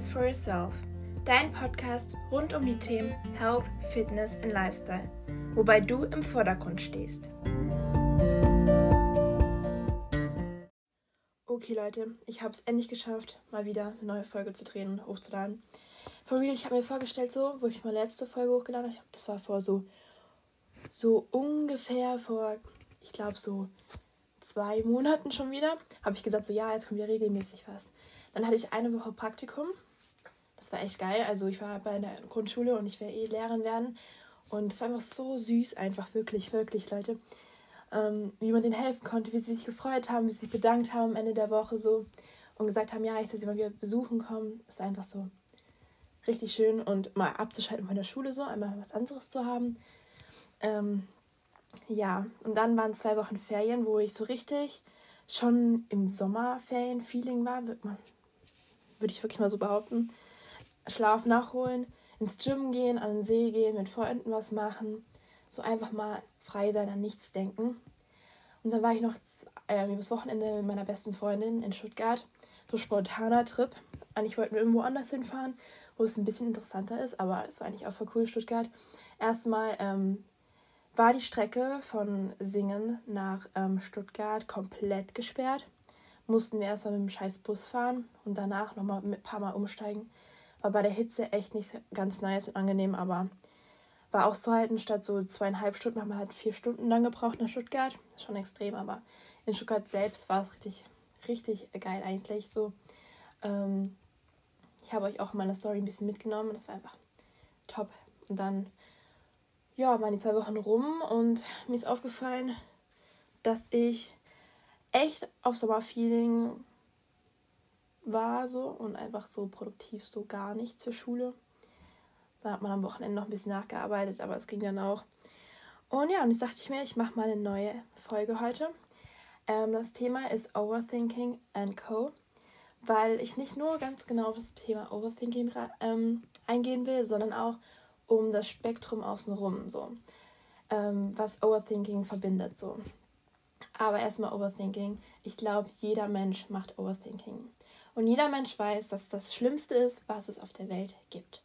is for Yourself, dein Podcast rund um die Themen Health, Fitness und Lifestyle, wobei du im Vordergrund stehst. Okay Leute, ich habe es endlich geschafft, mal wieder eine neue Folge zu drehen und hochzuladen. For real, ich habe mir vorgestellt, so, wo ich meine letzte Folge hochgeladen habe, das war vor so, so ungefähr vor, ich glaube so zwei Monaten schon wieder, habe ich gesagt, so ja, jetzt kommt wieder regelmäßig was. Dann hatte ich eine Woche Praktikum. Das war echt geil. Also ich war bei der Grundschule und ich werde eh Lehrerin werden. Und es war einfach so süß, einfach wirklich, wirklich, Leute. Ähm, wie man denen helfen konnte, wie sie sich gefreut haben, wie sie sich bedankt haben am Ende der Woche so und gesagt haben, ja, ich soll sie mal wieder besuchen kommen. Es war einfach so richtig schön und mal abzuschalten von der Schule so, einmal was anderes zu haben. Ähm, ja, und dann waren zwei Wochen Ferien, wo ich so richtig schon im Sommerferien-Feeling war, wird man, würde ich wirklich mal so behaupten. Schlaf nachholen, ins Gym gehen, an den See gehen, mit Freunden was machen, so einfach mal frei sein, an nichts denken. Und dann war ich noch äh, übers Wochenende mit meiner besten Freundin in Stuttgart, so spontaner Trip. Eigentlich wollten wir irgendwo anders hinfahren, wo es ein bisschen interessanter ist, aber es war eigentlich auch voll cool, Stuttgart. Erstmal ähm, war die Strecke von Singen nach ähm, Stuttgart komplett gesperrt. Mussten wir erstmal mit dem scheiß Bus fahren und danach nochmal ein paar Mal umsteigen. War bei der Hitze echt nicht ganz nice und angenehm, aber war auch so halten, statt so zweieinhalb Stunden haben wir halt vier Stunden lang gebraucht nach Stuttgart. Schon extrem, aber in Stuttgart selbst war es richtig, richtig geil eigentlich. So, ähm, ich habe euch auch in meiner Story ein bisschen mitgenommen. Das war einfach top. Und dann ja, waren die zwei Wochen rum und mir ist aufgefallen, dass ich echt auf Sommerfeeling war so und einfach so produktiv so gar nicht zur Schule. Da hat man am Wochenende noch ein bisschen nachgearbeitet, aber es ging dann auch. Und ja, und jetzt dachte ich mir, ich mache mal eine neue Folge heute. Ähm, das Thema ist Overthinking and Co. Weil ich nicht nur ganz genau auf das Thema Overthinking ähm, eingehen will, sondern auch um das Spektrum außenrum, so. Ähm, was Overthinking verbindet, so. Aber erstmal Overthinking. Ich glaube, jeder Mensch macht Overthinking. Und jeder Mensch weiß, dass das Schlimmste ist, was es auf der Welt gibt.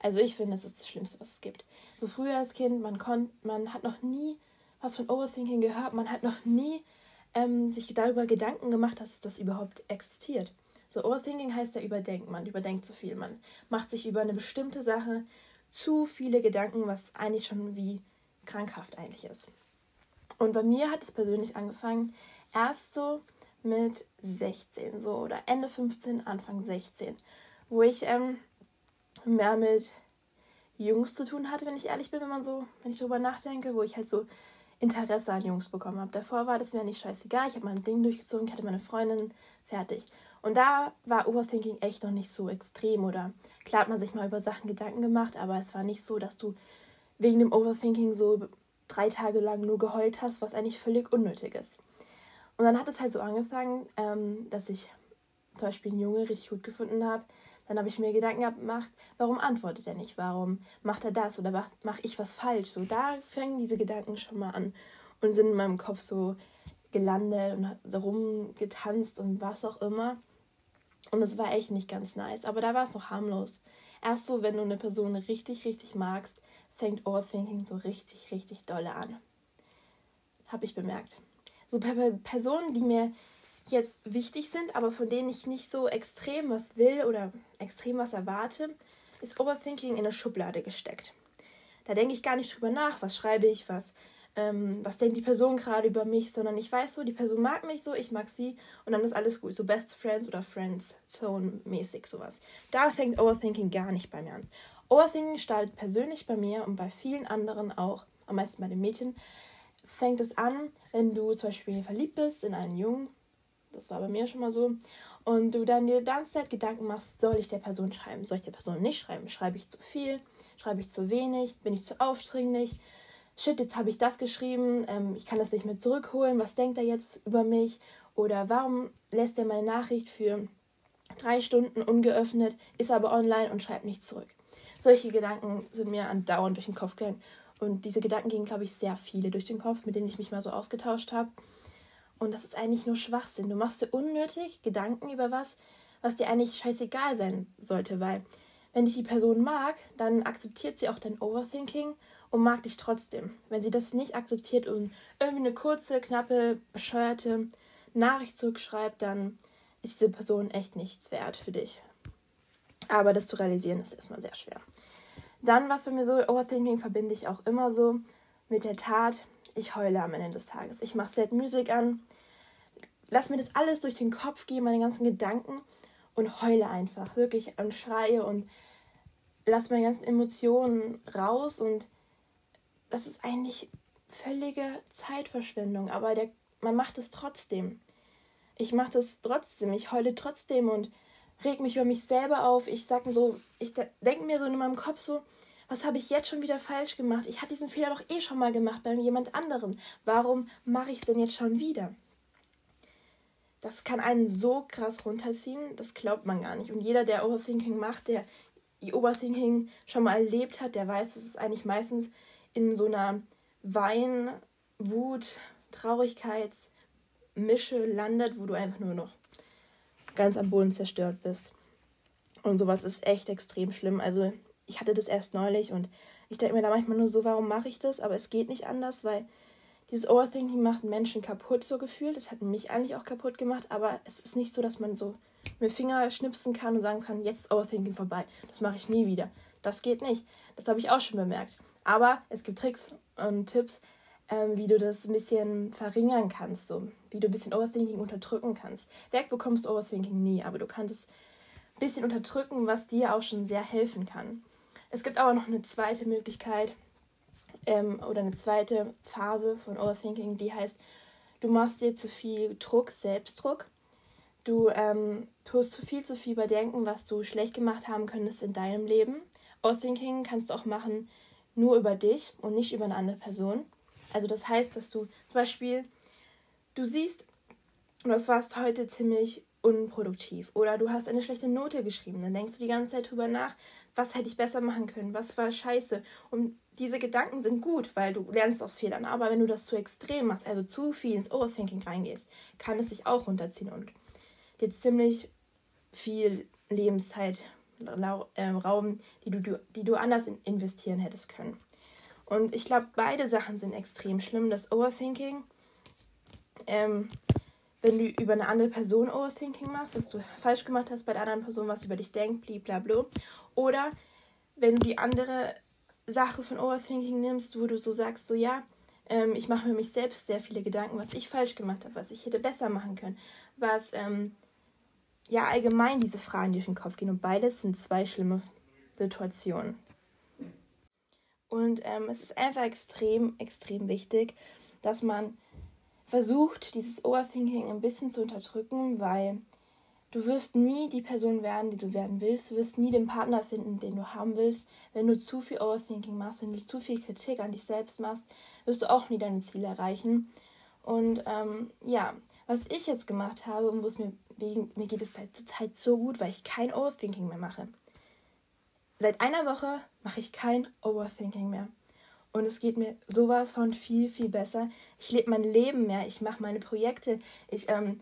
Also ich finde, es ist das Schlimmste, was es gibt. So früher als Kind, man, konnt, man hat noch nie was von Overthinking gehört, man hat noch nie ähm, sich darüber Gedanken gemacht, dass das überhaupt existiert. So Overthinking heißt ja überdenken, man überdenkt zu viel, man macht sich über eine bestimmte Sache zu viele Gedanken, was eigentlich schon wie krankhaft eigentlich ist. Und bei mir hat es persönlich angefangen, erst so mit 16, so oder Ende 15, Anfang 16, wo ich ähm, mehr mit Jungs zu tun hatte, wenn ich ehrlich bin, wenn man so, wenn ich darüber nachdenke, wo ich halt so Interesse an Jungs bekommen habe. Davor war das mir nicht scheißegal, ich habe mein Ding durchgezogen, ich hatte meine Freundin, fertig. Und da war Overthinking echt noch nicht so extrem oder klar hat man sich mal über Sachen Gedanken gemacht, aber es war nicht so, dass du wegen dem Overthinking so drei Tage lang nur geheult hast, was eigentlich völlig unnötig ist. Und dann hat es halt so angefangen, ähm, dass ich zum Beispiel einen Junge richtig gut gefunden habe. Dann habe ich mir Gedanken gemacht, warum antwortet er nicht? Warum macht er das oder mache mach ich was falsch? So, da fangen diese Gedanken schon mal an und sind in meinem Kopf so gelandet und rumgetanzt und was auch immer. Und es war echt nicht ganz nice, aber da war es noch harmlos. Erst so, wenn du eine Person richtig, richtig magst, fängt Overthinking so richtig, richtig dolle an. Habe ich bemerkt. So Personen, die mir jetzt wichtig sind, aber von denen ich nicht so extrem was will oder extrem was erwarte, ist Overthinking in eine Schublade gesteckt. Da denke ich gar nicht drüber nach, was schreibe ich, was ähm, was denkt die Person gerade über mich, sondern ich weiß so, die Person mag mich so, ich mag sie und dann ist alles gut. So Best Friends oder Friends Zone mäßig sowas. Da fängt Overthinking gar nicht bei mir an. Overthinking startet persönlich bei mir und bei vielen anderen auch, am meisten bei den Mädchen, fängt es an, wenn du zum Beispiel verliebt bist in einen Jungen, das war bei mir schon mal so, und du dann dir ganze Zeit Gedanken machst, soll ich der Person schreiben, soll ich der Person nicht schreiben, schreibe ich zu viel, schreibe ich zu wenig, bin ich zu aufdringlich, shit, jetzt habe ich das geschrieben, ähm, ich kann das nicht mehr zurückholen, was denkt er jetzt über mich? Oder warum lässt er meine Nachricht für drei Stunden ungeöffnet, ist aber online und schreibt nicht zurück? Solche Gedanken sind mir andauernd durch den Kopf gegangen. Und diese Gedanken gingen, glaube ich, sehr viele durch den Kopf, mit denen ich mich mal so ausgetauscht habe. Und das ist eigentlich nur Schwachsinn. Du machst dir unnötig Gedanken über was, was dir eigentlich scheißegal sein sollte, weil wenn dich die Person mag, dann akzeptiert sie auch dein Overthinking und mag dich trotzdem. Wenn sie das nicht akzeptiert und irgendwie eine kurze, knappe, bescheuerte Nachricht zurückschreibt, dann ist diese Person echt nichts wert für dich. Aber das zu realisieren ist erstmal sehr schwer. Dann, was bei mir so, Overthinking verbinde ich auch immer so mit der Tat, ich heule am Ende des Tages. Ich mache Sad Music an, lass mir das alles durch den Kopf gehen, meine ganzen Gedanken und heule einfach, wirklich und schreie und lass meine ganzen Emotionen raus und das ist eigentlich völlige Zeitverschwendung, aber der, man macht es trotzdem. Ich mache das trotzdem, ich heule trotzdem und reg mich über mich selber auf. Ich sag mir so, ich denke mir so in meinem Kopf so, was habe ich jetzt schon wieder falsch gemacht? Ich hatte diesen Fehler doch eh schon mal gemacht bei jemand anderem. Warum mache ich es denn jetzt schon wieder? Das kann einen so krass runterziehen, das glaubt man gar nicht. Und jeder, der Overthinking macht, der Overthinking schon mal erlebt hat, der weiß, dass es eigentlich meistens in so einer Wein, Wut, Traurigkeitsmische landet, wo du einfach nur noch ganz am Boden zerstört bist. Und sowas ist echt extrem schlimm. Also ich hatte das erst neulich und ich denke mir da manchmal nur so, warum mache ich das? Aber es geht nicht anders, weil dieses Overthinking macht Menschen kaputt, so gefühlt. Das hat mich eigentlich auch kaputt gemacht, aber es ist nicht so, dass man so mit Finger schnipsen kann und sagen kann, jetzt ist Overthinking vorbei. Das mache ich nie wieder. Das geht nicht. Das habe ich auch schon bemerkt. Aber es gibt Tricks und Tipps, ähm, wie du das ein bisschen verringern kannst, so wie du ein bisschen Overthinking unterdrücken kannst. Weg bekommst du Overthinking nie, aber du kannst es ein bisschen unterdrücken, was dir auch schon sehr helfen kann. Es gibt aber noch eine zweite Möglichkeit ähm, oder eine zweite Phase von Overthinking, die heißt, du machst dir zu viel Druck, Selbstdruck. Du ähm, tust zu viel zu viel überdenken, was du schlecht gemacht haben könntest in deinem Leben. Overthinking kannst du auch machen nur über dich und nicht über eine andere Person. Also das heißt, dass du zum Beispiel, du siehst, du warst heute ziemlich unproduktiv oder du hast eine schlechte Note geschrieben, dann denkst du die ganze Zeit drüber nach, was hätte ich besser machen können, was war scheiße. Und diese Gedanken sind gut, weil du lernst aus Fehlern. Aber wenn du das zu extrem machst, also zu viel ins Overthinking reingehst, kann es sich auch runterziehen und dir ziemlich viel Lebenszeit ähm, rauben, die du, die du anders investieren hättest können. Und ich glaube, beide Sachen sind extrem schlimm. Das Overthinking, ähm, wenn du über eine andere Person Overthinking machst, was du falsch gemacht hast bei der anderen Person, was über dich denkt, blablabla. Oder wenn du die andere Sache von Overthinking nimmst, wo du so sagst, so ja, ähm, ich mache mir mich selbst sehr viele Gedanken, was ich falsch gemacht habe, was ich hätte besser machen können, was ähm, ja allgemein diese Fragen durch den Kopf gehen. Und beides sind zwei schlimme Situationen. Und ähm, es ist einfach extrem, extrem wichtig, dass man versucht, dieses Overthinking ein bisschen zu unterdrücken, weil du wirst nie die Person werden, die du werden willst. Du wirst nie den Partner finden, den du haben willst. Wenn du zu viel Overthinking machst, wenn du zu viel Kritik an dich selbst machst, wirst du auch nie deine Ziele erreichen. Und ähm, ja, was ich jetzt gemacht habe und wo es mir, mir geht es halt zurzeit so gut, weil ich kein Overthinking mehr mache. Seit einer Woche mache ich kein Overthinking mehr. Und es geht mir sowas von viel, viel besser. Ich lebe mein Leben mehr, ich mache meine Projekte, ich ähm,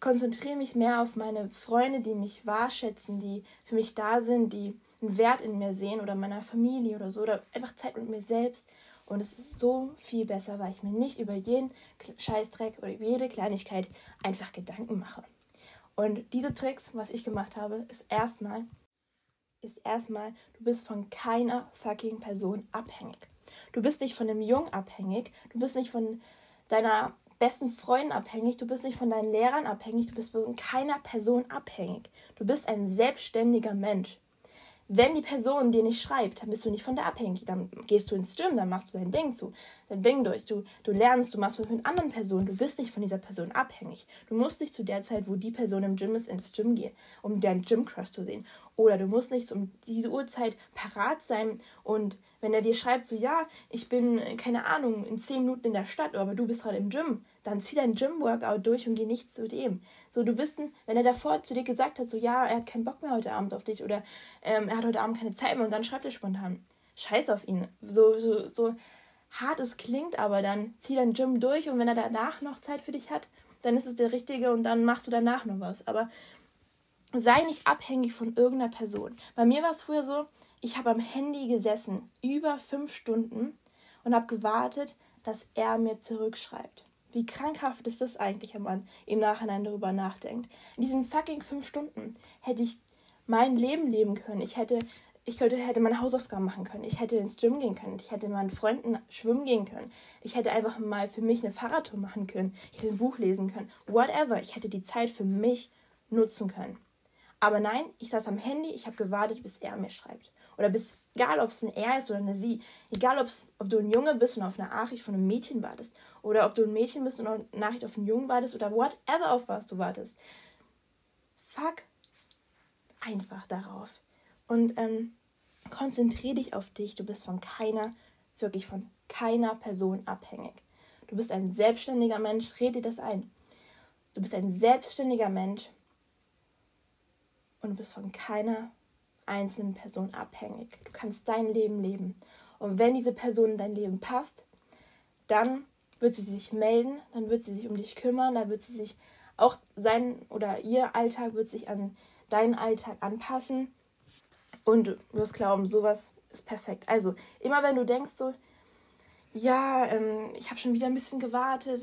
konzentriere mich mehr auf meine Freunde, die mich wahrschätzen, die für mich da sind, die einen Wert in mir sehen oder meiner Familie oder so, oder einfach Zeit mit mir selbst. Und es ist so viel besser, weil ich mir nicht über jeden Scheißdreck oder über jede Kleinigkeit einfach Gedanken mache. Und diese Tricks, was ich gemacht habe, ist erstmal ist erstmal, du bist von keiner fucking Person abhängig. Du bist nicht von dem Jungen abhängig, du bist nicht von deiner besten Freundin abhängig, du bist nicht von deinen Lehrern abhängig, du bist von keiner Person abhängig. Du bist ein selbstständiger Mensch. Wenn die Person dir nicht schreibt, dann bist du nicht von der abhängig. Dann gehst du ins Gym, dann machst du dein Ding zu, dein Ding durch. Du, du lernst, du machst was mit anderen Personen. Du bist nicht von dieser Person abhängig. Du musst nicht zu der Zeit, wo die Person im Gym ist, ins Gym gehen, um deinen Gym-Crush zu sehen. Oder du musst nicht um diese Uhrzeit parat sein und wenn er dir schreibt, so ja, ich bin, keine Ahnung, in zehn Minuten in der Stadt, aber du bist gerade im Gym, dann zieh dein Gym-Workout durch und geh nicht zu dem. So, du bist ein, wenn er davor zu dir gesagt hat, so ja, er hat keinen Bock mehr heute Abend auf dich oder ähm, er hat heute Abend keine Zeit mehr und dann schreibt er spontan, scheiß auf ihn. So, so, so hart es klingt, aber dann zieh dein Gym durch und wenn er danach noch Zeit für dich hat, dann ist es der Richtige und dann machst du danach noch was. Aber sei nicht abhängig von irgendeiner Person. Bei mir war es früher so, ich habe am Handy gesessen, über fünf Stunden und habe gewartet, dass er mir zurückschreibt. Wie krankhaft ist das eigentlich, wenn man im Nachhinein darüber nachdenkt? In diesen fucking fünf Stunden hätte ich mein Leben leben können. Ich hätte, ich könnte, hätte meine Hausaufgaben machen können. Ich hätte ins Gym gehen können. Ich hätte meinen Freunden schwimmen gehen können. Ich hätte einfach mal für mich eine Fahrradtour machen können. Ich hätte ein Buch lesen können. Whatever. Ich hätte die Zeit für mich nutzen können. Aber nein, ich saß am Handy, ich habe gewartet, bis er mir schreibt. Oder bis, egal ob es ein Er ist oder eine Sie, egal ob du ein Junge bist und auf eine Nachricht von einem Mädchen wartest, oder ob du ein Mädchen bist und auf eine Nachricht auf einen Jungen wartest, oder whatever auf was du wartest. Fuck einfach darauf. Und ähm, konzentriere dich auf dich. Du bist von keiner, wirklich von keiner Person abhängig. Du bist ein selbstständiger Mensch, red dir das ein. Du bist ein selbstständiger Mensch und du bist von keiner einzelnen Person abhängig. Du kannst dein Leben leben. Und wenn diese Person in dein Leben passt, dann wird sie sich melden, dann wird sie sich um dich kümmern, dann wird sie sich auch sein oder ihr Alltag wird sich an deinen Alltag anpassen. Und du wirst glauben, sowas ist perfekt. Also immer wenn du denkst so, ja, ähm, ich habe schon wieder ein bisschen gewartet,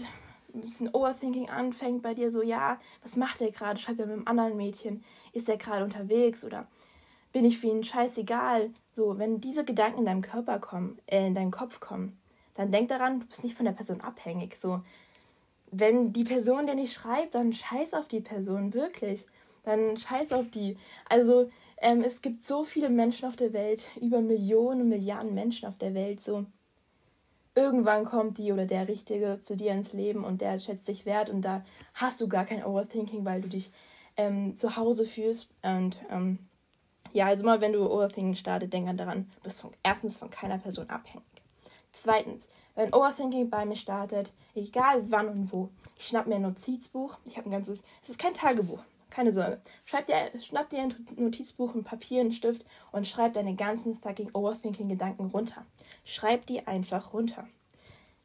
ein bisschen Overthinking anfängt bei dir, so, ja, was macht er gerade? Schreibt er mit einem anderen Mädchen? Ist er gerade unterwegs? Oder bin ich für ihn scheißegal? So, wenn diese Gedanken in deinem Körper kommen, äh, in deinen Kopf kommen, dann denk daran, du bist nicht von der Person abhängig. So, wenn die Person dir nicht schreibt, dann scheiß auf die Person, wirklich. Dann scheiß auf die. Also, ähm, es gibt so viele Menschen auf der Welt, über Millionen, Milliarden Menschen auf der Welt, so irgendwann kommt die oder der Richtige zu dir ins Leben und der schätzt dich wert und da hast du gar kein Overthinking, weil du dich ähm, zu Hause fühlst. Und ähm, ja, also mal, wenn du Overthinking startet, denk daran, du bist von, erstens von keiner Person abhängig. Zweitens, wenn Overthinking bei mir startet, egal wann und wo, ich schnapp mir ein Notizbuch. Ich habe ein ganzes, es ist kein Tagebuch, keine Sorge. Schreib dir, schnapp dir ein Notizbuch, ein Papier, einen Stift und schreib deine ganzen fucking Overthinking-Gedanken runter. Schreib die einfach runter.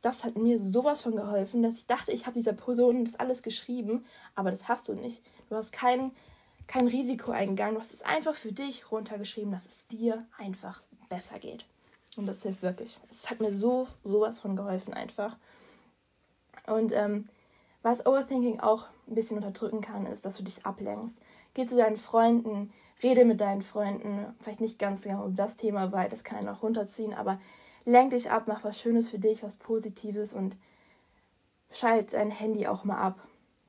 Das hat mir sowas von geholfen, dass ich dachte, ich habe dieser Person das alles geschrieben, aber das hast du nicht. Du hast kein, kein Risiko eingegangen. Du hast es einfach für dich runtergeschrieben, dass es dir einfach besser geht. Und das hilft wirklich. Es hat mir so sowas von geholfen einfach. Und ähm, was Overthinking auch ein bisschen unterdrücken kann, ist, dass du dich ablenkst. Geh zu deinen Freunden, rede mit deinen Freunden, vielleicht nicht ganz genau über das Thema, weil das kann ja noch runterziehen, aber lenk dich ab, mach was Schönes für dich, was Positives und schalt dein Handy auch mal ab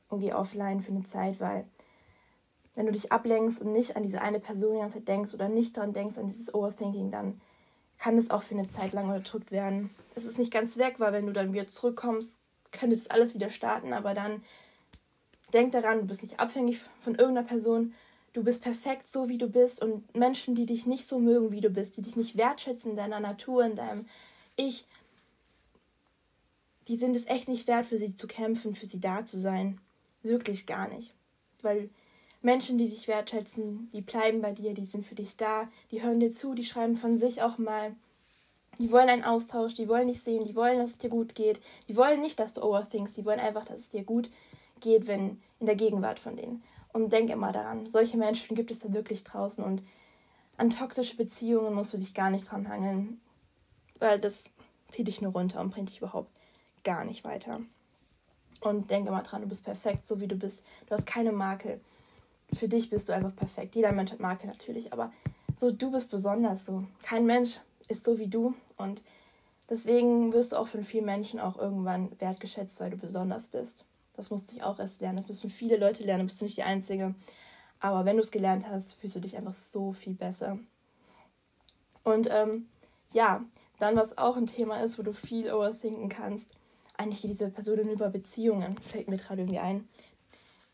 und geh offline für eine Zeit, weil wenn du dich ablenkst und nicht an diese eine Person die ganze Zeit denkst oder nicht daran denkst, an dieses Overthinking, dann kann es auch für eine Zeit lang unterdrückt werden. Es ist nicht ganz weg, weil wenn du dann wieder zurückkommst, könnte das alles wieder starten, aber dann denk daran, du bist nicht abhängig von irgendeiner Person. Du bist perfekt so, wie du bist. Und Menschen, die dich nicht so mögen, wie du bist, die dich nicht wertschätzen in deiner Natur, in deinem Ich, die sind es echt nicht wert, für sie zu kämpfen, für sie da zu sein. Wirklich gar nicht. Weil Menschen, die dich wertschätzen, die bleiben bei dir, die sind für dich da, die hören dir zu, die schreiben von sich auch mal die wollen einen Austausch, die wollen dich sehen, die wollen, dass es dir gut geht. Die wollen nicht, dass du overthinkst, die wollen einfach, dass es dir gut geht, wenn in der Gegenwart von denen. Und denk immer daran, solche Menschen gibt es da wirklich draußen und an toxische Beziehungen musst du dich gar nicht dran hangeln, weil das zieht dich nur runter und bringt dich überhaupt gar nicht weiter. Und denk immer dran, du bist perfekt, so wie du bist. Du hast keine Makel. Für dich bist du einfach perfekt. Jeder Mensch hat Makel natürlich, aber so du bist besonders so. Kein Mensch ist so wie du und deswegen wirst du auch von vielen Menschen auch irgendwann wertgeschätzt, weil du besonders bist. Das musste ich auch erst lernen. Das müssen viele Leute lernen, bist du nicht die Einzige. Aber wenn du es gelernt hast, fühlst du dich einfach so viel besser. Und ähm, ja, dann was auch ein Thema ist, wo du viel overthinken kannst, eigentlich diese Personen über Beziehungen, fällt mir gerade irgendwie ein.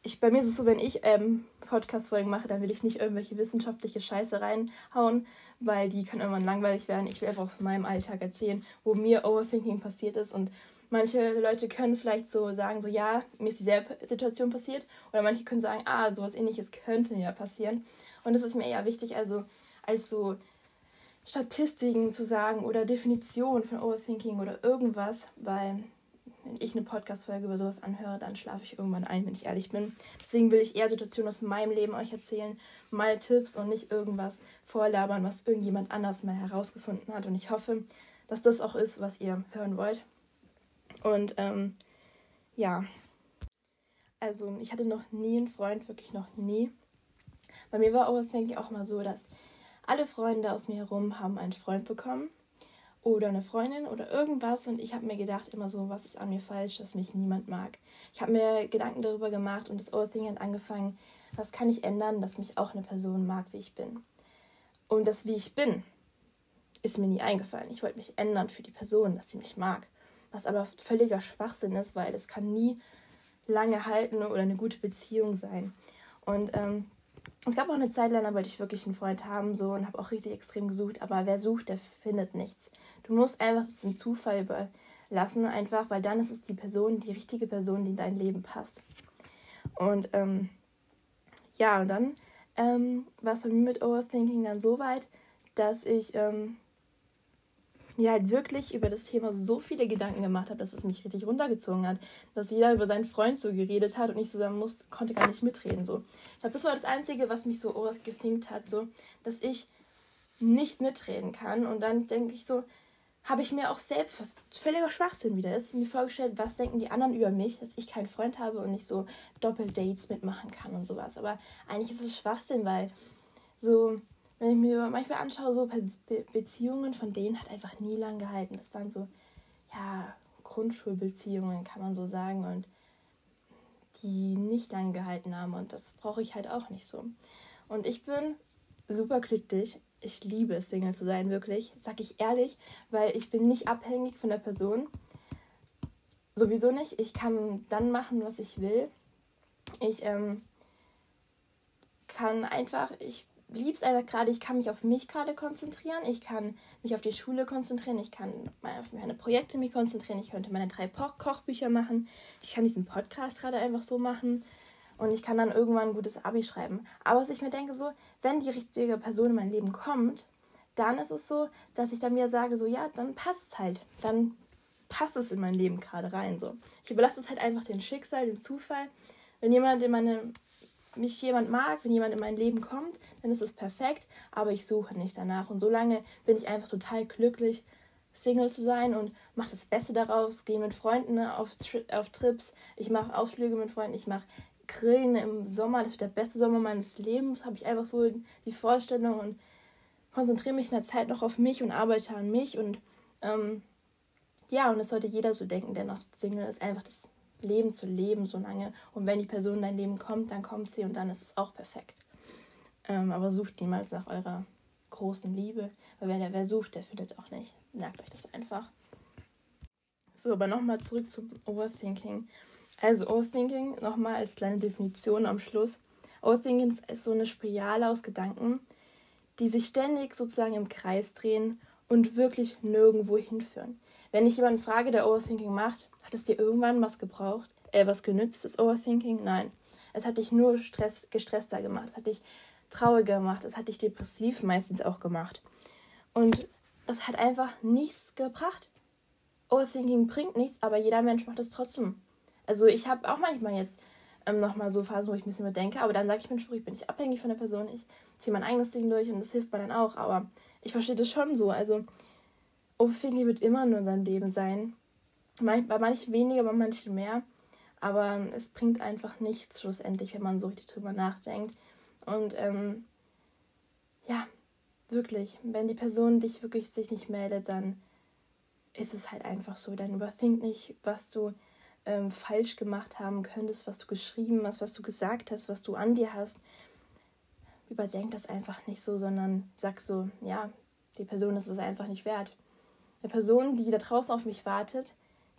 Ich, bei mir ist es so, wenn ich ähm, Podcast-Folgen mache, dann will ich nicht irgendwelche wissenschaftliche Scheiße reinhauen, weil die können irgendwann langweilig werden. Ich will einfach aus meinem Alltag erzählen, wo mir Overthinking passiert ist. Und manche Leute können vielleicht so sagen, so ja, mir ist dieselbe Situation passiert. Oder manche können sagen, ah, sowas ähnliches könnte mir passieren. Und das ist mir eher wichtig, also als so Statistiken zu sagen oder Definition von Overthinking oder irgendwas, weil wenn ich eine Podcast-Folge über sowas anhöre, dann schlafe ich irgendwann ein, wenn ich ehrlich bin. Deswegen will ich eher Situationen aus meinem Leben euch erzählen, meine Tipps und nicht irgendwas vorlabern, was irgendjemand anders mal herausgefunden hat. Und ich hoffe, dass das auch ist, was ihr hören wollt. Und ähm, ja, also ich hatte noch nie einen Freund, wirklich noch nie. Bei mir war Overthinking auch mal so, dass alle Freunde aus mir herum haben einen Freund bekommen oder eine Freundin oder irgendwas und ich habe mir gedacht immer so, was ist an mir falsch, dass mich niemand mag. Ich habe mir Gedanken darüber gemacht und das Overthinking hat angefangen, was kann ich ändern, dass mich auch eine Person mag, wie ich bin. Und das, wie ich bin, ist mir nie eingefallen. Ich wollte mich ändern für die Person, dass sie mich mag. Was aber völliger Schwachsinn ist, weil das kann nie lange halten oder eine gute Beziehung sein. Und ähm, es gab auch eine Zeit lang, da wollte ich wirklich einen Freund haben so und habe auch richtig extrem gesucht, aber wer sucht, der findet nichts. Du musst einfach das dem Zufall überlassen, einfach, weil dann ist es die Person, die richtige Person, die in dein Leben passt. Und ähm, ja, und dann ähm, war es bei mir mit Overthinking dann so weit, dass ich ähm, mir halt wirklich über das Thema so viele Gedanken gemacht habe, dass es mich richtig runtergezogen hat. Dass jeder über seinen Freund so geredet hat und ich zusammen musste, konnte gar nicht mitreden. So. Ich glaube, das war das Einzige, was mich so overthinkt hat, so, dass ich nicht mitreden kann. Und dann denke ich so, habe ich mir auch selbst, was völliger Schwachsinn wieder ist, mir vorgestellt, was denken die anderen über mich, dass ich keinen Freund habe und nicht so Doppeldates mitmachen kann und sowas. Aber eigentlich ist es Schwachsinn, weil so wenn ich mir manchmal anschaue, so Be Beziehungen von denen hat einfach nie lang gehalten. Das waren so, ja, Grundschulbeziehungen, kann man so sagen, und die nicht lange gehalten haben. Und das brauche ich halt auch nicht so. Und ich bin super glücklich. Ich liebe es, Single zu sein, wirklich. Sag ich ehrlich, weil ich bin nicht abhängig von der Person. Sowieso nicht. Ich kann dann machen, was ich will. Ich ähm, kann einfach, ich liebe es einfach gerade, ich kann mich auf mich gerade konzentrieren, ich kann mich auf die Schule konzentrieren, ich kann auf meine Projekte mich konzentrieren, ich könnte meine drei Kochbücher machen, ich kann diesen Podcast gerade einfach so machen und ich kann dann irgendwann ein gutes Abi schreiben. Aber was ich mir denke, so, wenn die richtige Person in mein Leben kommt, dann ist es so, dass ich dann wieder sage, so, ja, dann passt es halt, dann passt es in mein Leben gerade rein, so. Ich überlasse es halt einfach dem Schicksal, dem Zufall. Wenn jemand in meine mich jemand mag, wenn jemand in mein Leben kommt, dann ist es perfekt, aber ich suche nicht danach. Und solange bin ich einfach total glücklich, Single zu sein und mache das Beste daraus, gehe mit Freunden auf, Tri auf Trips, ich mache Ausflüge mit Freunden, ich mache Grillen im Sommer, das wird der beste Sommer meines Lebens, habe ich einfach so die Vorstellung und konzentriere mich in der Zeit noch auf mich und arbeite an mich und ähm, ja, und das sollte jeder so denken, der noch Single ist, einfach das Leben zu leben so lange. Und wenn die Person in dein Leben kommt, dann kommt sie und dann ist es auch perfekt. Ähm, aber sucht niemals nach eurer großen Liebe, weil wer, wer sucht, der findet auch nicht. Merkt euch das einfach. So, aber nochmal zurück zum Overthinking. Also Overthinking, nochmal als kleine Definition am Schluss. Overthinking ist so eine Spirale aus Gedanken, die sich ständig sozusagen im Kreis drehen und wirklich nirgendwo hinführen. Wenn ich jemanden frage, der Overthinking macht, hat es dir irgendwann was gebraucht, äh, was genützt, das Overthinking? Nein. Es hat dich nur Stress, gestresster gemacht. Es hat dich trauriger gemacht. Es hat dich depressiv meistens auch gemacht. Und das hat einfach nichts gebracht. Overthinking bringt nichts, aber jeder Mensch macht es trotzdem. Also ich habe auch manchmal jetzt ähm, nochmal so Phasen, wo ich ein bisschen bedenke, aber dann sage ich mir, ich bin nicht abhängig von der Person, ich ziehe mein eigenes Ding durch und das hilft mir dann auch. Aber ich verstehe das schon so. Also Overthinking wird immer nur in seinem Leben sein bei manchen weniger, bei manchen mehr. Aber es bringt einfach nichts schlussendlich, wenn man so richtig drüber nachdenkt. Und ähm, ja, wirklich, wenn die Person dich wirklich sich nicht meldet, dann ist es halt einfach so. Dann überthink nicht, was du ähm, falsch gemacht haben könntest, was du geschrieben hast, was du gesagt hast, was du an dir hast. Überdenk das einfach nicht so, sondern sag so, ja, die Person ist es einfach nicht wert. Eine Person, die da draußen auf mich wartet,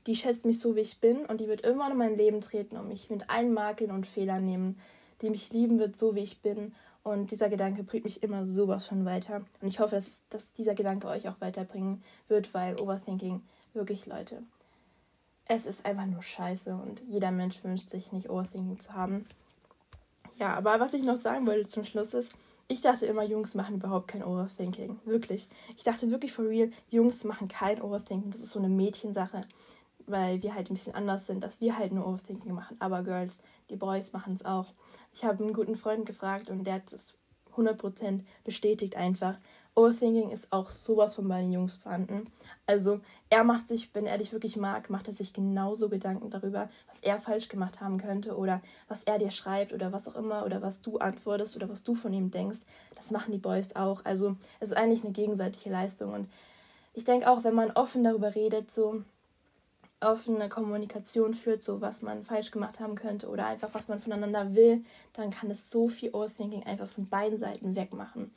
die schätzt mich so, wie ich bin und die wird irgendwann in mein Leben treten und mich mit allen Makeln und Fehlern nehmen, die mich lieben wird, so wie ich bin. Und dieser Gedanke bringt mich immer sowas von weiter. Und ich hoffe, dass, dass dieser Gedanke euch auch weiterbringen wird, weil Overthinking wirklich, Leute, es ist einfach nur scheiße und jeder Mensch wünscht sich nicht Overthinking zu haben. Ja, aber was ich noch sagen wollte zum Schluss ist, ich dachte immer, Jungs machen überhaupt kein Overthinking. Wirklich. Ich dachte wirklich for real, Jungs machen kein Overthinking. Das ist so eine Mädchensache weil wir halt ein bisschen anders sind, dass wir halt nur Overthinking machen. Aber Girls, die Boys machen es auch. Ich habe einen guten Freund gefragt und der hat es 100% bestätigt einfach. Overthinking ist auch sowas von bei den Jungs vorhanden. Also er macht sich, wenn er dich wirklich mag, macht er sich genauso Gedanken darüber, was er falsch gemacht haben könnte oder was er dir schreibt oder was auch immer oder was du antwortest oder was du von ihm denkst. Das machen die Boys auch. Also es ist eigentlich eine gegenseitige Leistung und ich denke auch, wenn man offen darüber redet, so offene Kommunikation führt, so was man falsch gemacht haben könnte oder einfach was man voneinander will, dann kann es so viel Overthinking einfach von beiden Seiten wegmachen.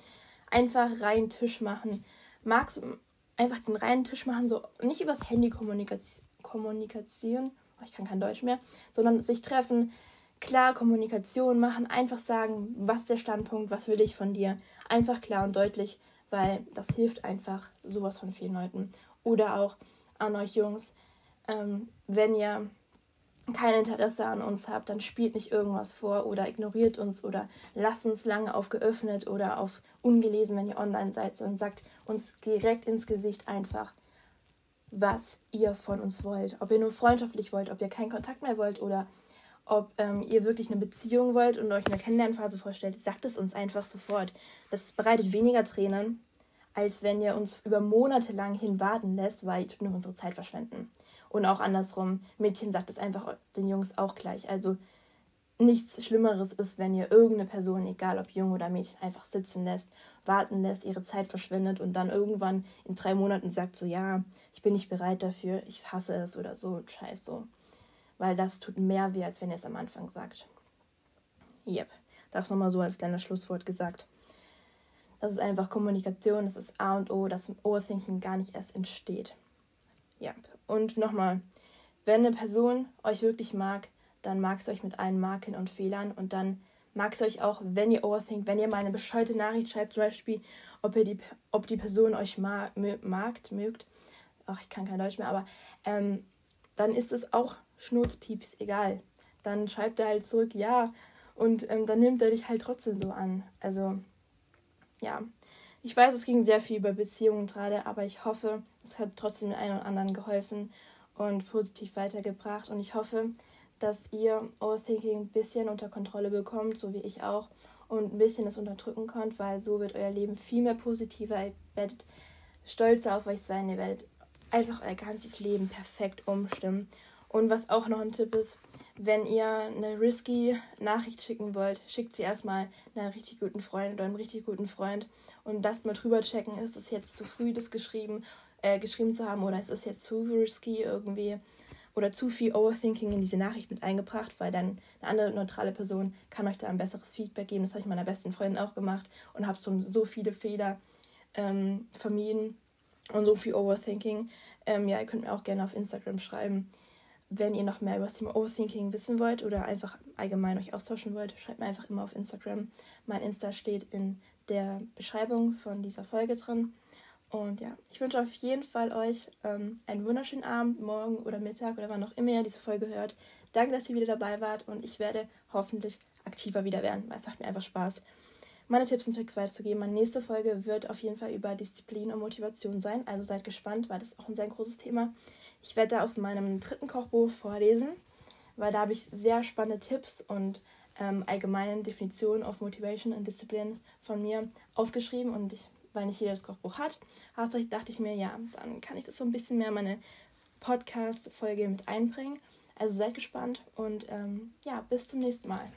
Einfach reinen Tisch machen. Magst du einfach den reinen Tisch machen, so nicht übers Handy kommunizieren, oh, ich kann kein Deutsch mehr, sondern sich treffen, klar Kommunikation machen, einfach sagen, was der Standpunkt, was will ich von dir, einfach klar und deutlich, weil das hilft einfach sowas von vielen Leuten. Oder auch an euch Jungs, ähm, wenn ihr kein Interesse an uns habt, dann spielt nicht irgendwas vor oder ignoriert uns oder lasst uns lange auf geöffnet oder auf ungelesen, wenn ihr online seid, sondern sagt uns direkt ins Gesicht einfach, was ihr von uns wollt. Ob ihr nur freundschaftlich wollt, ob ihr keinen Kontakt mehr wollt oder ob ähm, ihr wirklich eine Beziehung wollt und euch eine Kennenlernphase vorstellt, sagt es uns einfach sofort. Das bereitet weniger Tränen, als wenn ihr uns über Monate lang hin warten lässt, weil ihr nur unsere Zeit verschwenden. Und auch andersrum, Mädchen sagt es einfach den Jungs auch gleich. Also nichts Schlimmeres ist, wenn ihr irgendeine Person, egal ob Jung oder Mädchen, einfach sitzen lässt, warten lässt, ihre Zeit verschwendet und dann irgendwann in drei Monaten sagt so, ja, ich bin nicht bereit dafür, ich hasse es oder so, scheiß so. Weil das tut mehr weh, als wenn ihr es am Anfang sagt. Yep, das nochmal so als kleiner Schlusswort gesagt. Das ist einfach Kommunikation, das ist A und O, dass Overthinking gar nicht erst entsteht. Ja, und nochmal, wenn eine Person euch wirklich mag, dann mag es euch mit allen Marken und Fehlern und dann mag es euch auch, wenn ihr overthinkt, wenn ihr mal eine bescheuerte Nachricht schreibt, zum Beispiel, ob, ihr die, ob die Person euch mag, mögt, ach, ich kann kein Deutsch mehr, aber ähm, dann ist es auch Schnurzpieps, egal. Dann schreibt er halt zurück, ja, und ähm, dann nimmt er dich halt trotzdem so an. Also, ja. Ich weiß, es ging sehr viel über Beziehungen gerade, aber ich hoffe, es hat trotzdem den einen oder anderen geholfen und positiv weitergebracht. Und ich hoffe, dass ihr Overthinking ein bisschen unter Kontrolle bekommt, so wie ich auch, und ein bisschen das unterdrücken könnt, weil so wird euer Leben viel mehr positiver. Ihr werdet stolzer auf euch sein, ihr werdet einfach euer ganzes Leben perfekt umstimmen. Und was auch noch ein Tipp ist, wenn ihr eine risky Nachricht schicken wollt, schickt sie erstmal einer richtig guten Freund oder einem richtig guten Freund und lasst mal drüber checken, ist es jetzt zu früh, das geschrieben, äh, geschrieben zu haben oder ist es jetzt zu risky irgendwie oder zu viel Overthinking in diese Nachricht mit eingebracht, weil dann eine andere neutrale Person kann euch da ein besseres Feedback geben. Das habe ich meiner besten Freundin auch gemacht und habe so, so viele Fehler ähm, vermieden und so viel Overthinking. Ähm, ja, ihr könnt mir auch gerne auf Instagram schreiben, wenn ihr noch mehr über das Thema Overthinking wissen wollt oder einfach allgemein euch austauschen wollt, schreibt mir einfach immer auf Instagram. Mein Insta steht in der Beschreibung von dieser Folge drin. Und ja, ich wünsche auf jeden Fall euch ähm, einen wunderschönen Abend, morgen oder Mittag oder wann auch immer ihr diese Folge hört. Danke, dass ihr wieder dabei wart und ich werde hoffentlich aktiver wieder werden, weil es macht mir einfach Spaß meine Tipps und Tricks weiterzugeben. Meine nächste Folge wird auf jeden Fall über Disziplin und Motivation sein. Also seid gespannt, weil das ist auch ein sehr großes Thema. Ich werde da aus meinem dritten Kochbuch vorlesen, weil da habe ich sehr spannende Tipps und ähm, allgemeine Definitionen auf Motivation und Disziplin von mir aufgeschrieben. Und ich, weil nicht jeder das Kochbuch hat, dachte ich mir, ja, dann kann ich das so ein bisschen mehr in meine Podcast-Folge mit einbringen. Also seid gespannt und ähm, ja, bis zum nächsten Mal.